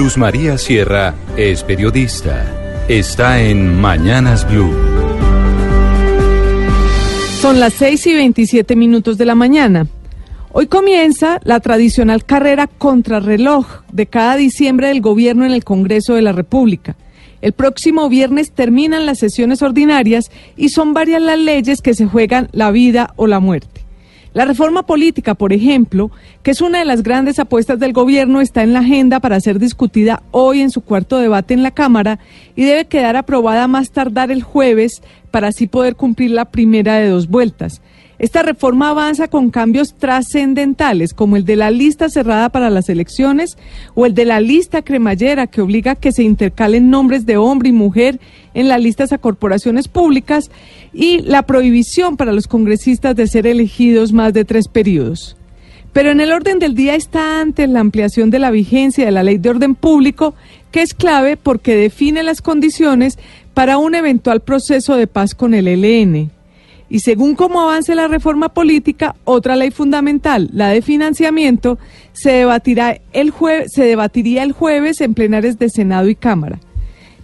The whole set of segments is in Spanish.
Luz María Sierra es periodista. Está en Mañanas Blue. Son las 6 y 27 minutos de la mañana. Hoy comienza la tradicional carrera contrarreloj de cada diciembre del gobierno en el Congreso de la República. El próximo viernes terminan las sesiones ordinarias y son varias las leyes que se juegan la vida o la muerte. La reforma política, por ejemplo, que es una de las grandes apuestas del gobierno, está en la agenda para ser discutida hoy en su cuarto debate en la Cámara y debe quedar aprobada más tardar el jueves para así poder cumplir la primera de dos vueltas. Esta reforma avanza con cambios trascendentales, como el de la lista cerrada para las elecciones o el de la lista cremallera, que obliga a que se intercalen nombres de hombre y mujer en las listas a corporaciones públicas, y la prohibición para los congresistas de ser elegidos más de tres periodos. Pero en el orden del día está antes la ampliación de la vigencia de la ley de orden público, que es clave porque define las condiciones para un eventual proceso de paz con el ELN. Y según cómo avance la reforma política, otra ley fundamental, la de financiamiento, se, debatirá el se debatiría el jueves en plenarias de Senado y Cámara.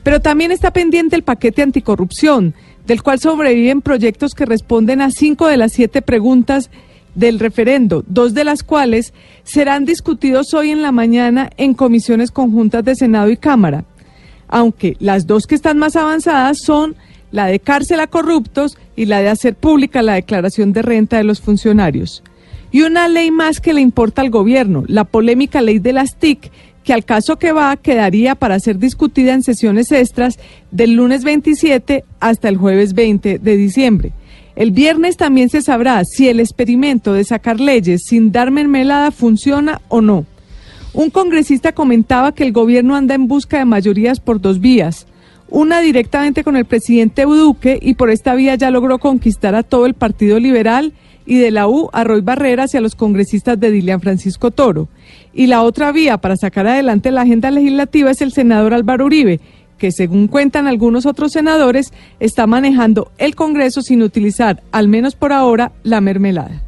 Pero también está pendiente el paquete anticorrupción, del cual sobreviven proyectos que responden a cinco de las siete preguntas del referendo, dos de las cuales serán discutidos hoy en la mañana en comisiones conjuntas de Senado y Cámara, aunque las dos que están más avanzadas son la de cárcel a corruptos y la de hacer pública la declaración de renta de los funcionarios. Y una ley más que le importa al gobierno, la polémica ley de las TIC, que al caso que va quedaría para ser discutida en sesiones extras del lunes 27 hasta el jueves 20 de diciembre. El viernes también se sabrá si el experimento de sacar leyes sin dar mermelada funciona o no. Un congresista comentaba que el gobierno anda en busca de mayorías por dos vías una directamente con el presidente Duque y por esta vía ya logró conquistar a todo el Partido Liberal y de la U a Roy Barreras y a los congresistas de Dilian Francisco Toro. Y la otra vía para sacar adelante la agenda legislativa es el senador Álvaro Uribe, que según cuentan algunos otros senadores, está manejando el Congreso sin utilizar, al menos por ahora, la mermelada.